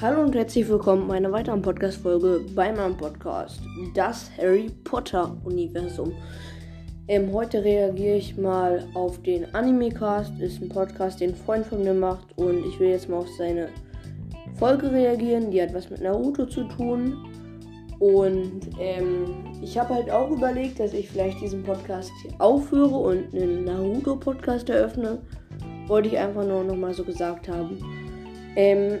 Hallo und herzlich willkommen bei einer weiteren Podcast-Folge bei meinem Podcast, das Harry Potter-Universum. Ähm, heute reagiere ich mal auf den Anime-Cast. Ist ein Podcast, den ein Freund von mir macht. Und ich will jetzt mal auf seine Folge reagieren. Die hat was mit Naruto zu tun. Und ähm, ich habe halt auch überlegt, dass ich vielleicht diesen Podcast hier aufhöre und einen Naruto-Podcast eröffne. Wollte ich einfach nur nochmal so gesagt haben. Ähm,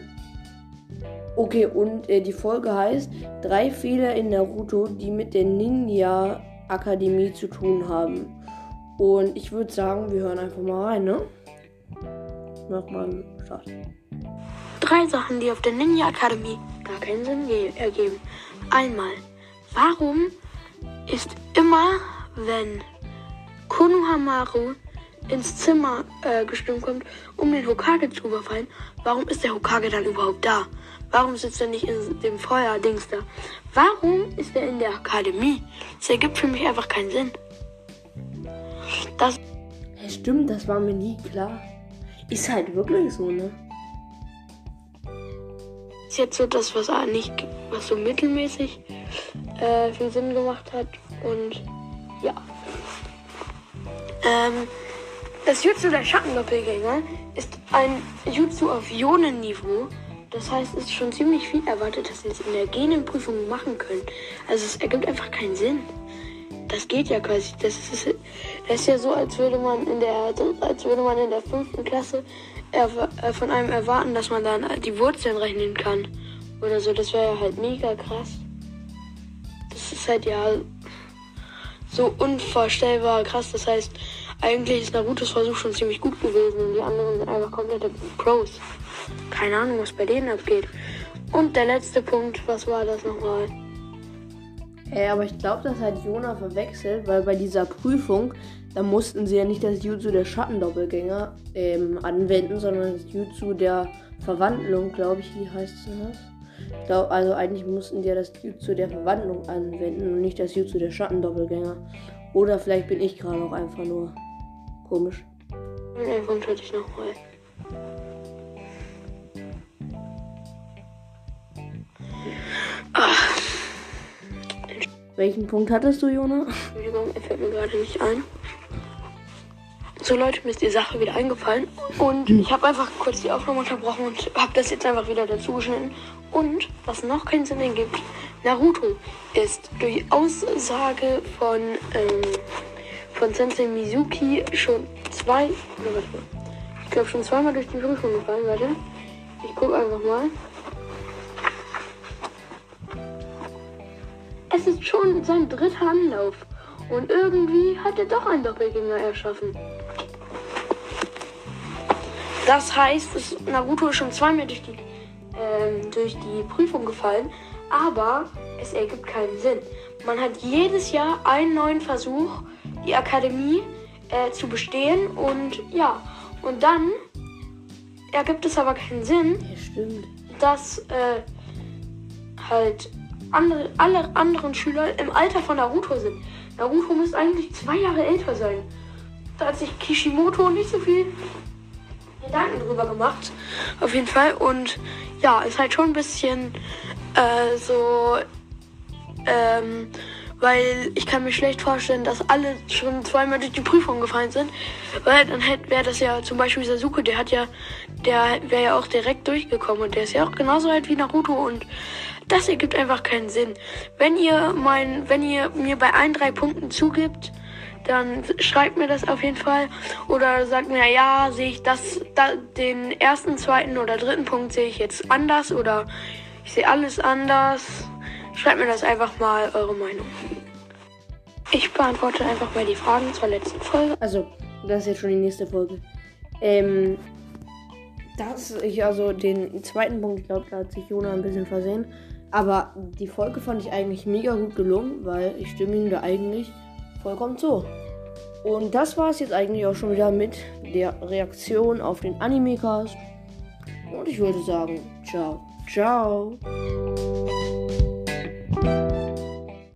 okay, und äh, die Folge heißt Drei Fehler in Naruto, die mit der Ninja Akademie zu tun haben. Und ich würde sagen, wir hören einfach mal rein, ne? Nochmal Start. Drei Sachen, die auf der Ninja Akademie gar keinen Sinn ergeben. Einmal, warum ist immer, wenn Konohamaru ins Zimmer äh, gestimmt kommt, um den Hokage zu überfallen, warum ist der Hokage dann überhaupt da? Warum sitzt er nicht in dem Feuerdings da? Warum ist er in der Akademie? Das ergibt für mich einfach keinen Sinn. Das. Ja, stimmt, das war mir nie klar. Ist halt wirklich so, ne? Ist jetzt so das, was nicht, was so mittelmäßig äh, viel Sinn gemacht hat. Und ja. Ähm, das Jutsu der Schattendoppelgänger ist ein Jutsu auf Ionenniveau. Das heißt, es ist schon ziemlich viel erwartet, dass sie es in der Genenprüfung machen können. Also es ergibt einfach keinen Sinn. Das geht ja quasi. Das ist, das ist ja so, als würde man in der, als würde man in der fünften Klasse äh, von einem erwarten, dass man dann die Wurzeln rechnen kann. Oder so. Das wäre ja halt mega krass. Das ist halt ja so unvorstellbar krass. Das heißt, eigentlich ist Narutos Versuch schon ziemlich gut gewesen die anderen sind einfach komplette Pros. Keine Ahnung, was bei denen abgeht. Und der letzte Punkt, was war das nochmal? Hey, aber ich glaube, das hat Jona verwechselt, weil bei dieser Prüfung, da mussten sie ja nicht das Jutsu der Schattendoppelgänger ähm, anwenden, sondern das Jutsu der Verwandlung, glaube ich, wie heißt das? Glaub, also eigentlich mussten die ja das Jutsu der Verwandlung anwenden und nicht das Jutsu der Schattendoppelgänger. Oder vielleicht bin ich gerade auch einfach nur Komisch. Den Punkt hatte ich noch mal. Welchen Punkt hattest du, Jona? Entschuldigung, er fällt mir gerade nicht ein. So Leute, mir ist die Sache wieder eingefallen und hm. ich habe einfach kurz die Aufnahme unterbrochen und habe das jetzt einfach wieder dazu geschnitten. Und was noch keinen Sinn ergibt, Naruto ist durch Aussage von ähm, von Sensei Mizuki schon zwei, oder warte mal, ich glaube schon zweimal durch die Prüfung gefallen, warte. Ich gucke einfach mal. Es ist schon sein dritter Anlauf. Und irgendwie hat er doch einen Doppelgänger erschaffen. Das heißt, Naruto ist schon zweimal durch die, ähm, durch die Prüfung gefallen, aber es ergibt keinen Sinn. Man hat jedes Jahr einen neuen Versuch die Akademie äh, zu bestehen. Und ja, und dann ergibt es aber keinen Sinn, ja, dass äh, halt andere, alle anderen Schüler im Alter von Naruto sind. Naruto muss eigentlich zwei Jahre älter sein. Da hat sich Kishimoto nicht so viel Gedanken drüber gemacht. Auf jeden Fall. Und ja, ist halt schon ein bisschen äh, so. Ähm, weil ich kann mir schlecht vorstellen, dass alle schon zweimal durch die Prüfung gefallen sind. Weil dann wäre das ja zum Beispiel Sasuke, der hat ja, der wäre ja auch direkt durchgekommen und der ist ja auch genauso alt wie Naruto und das ergibt einfach keinen Sinn. Wenn ihr mein, wenn ihr mir bei ein, drei Punkten zugibt, dann schreibt mir das auf jeden Fall. Oder sagt mir, ja, sehe ich das, da, den ersten, zweiten oder dritten Punkt sehe ich jetzt anders oder ich sehe alles anders. Schreibt mir das einfach mal eure Meinung. Ich beantworte einfach mal die Fragen zur letzten Folge. Also, das ist jetzt schon die nächste Folge. Ähm, das, ich, also den zweiten Punkt, glaube, da hat sich Jona ein bisschen versehen. Aber die Folge fand ich eigentlich mega gut gelungen, weil ich stimme ihm da eigentlich vollkommen zu. Und das war es jetzt eigentlich auch schon wieder mit der Reaktion auf den Anime-Cast. Und ich würde sagen, ciao, ciao.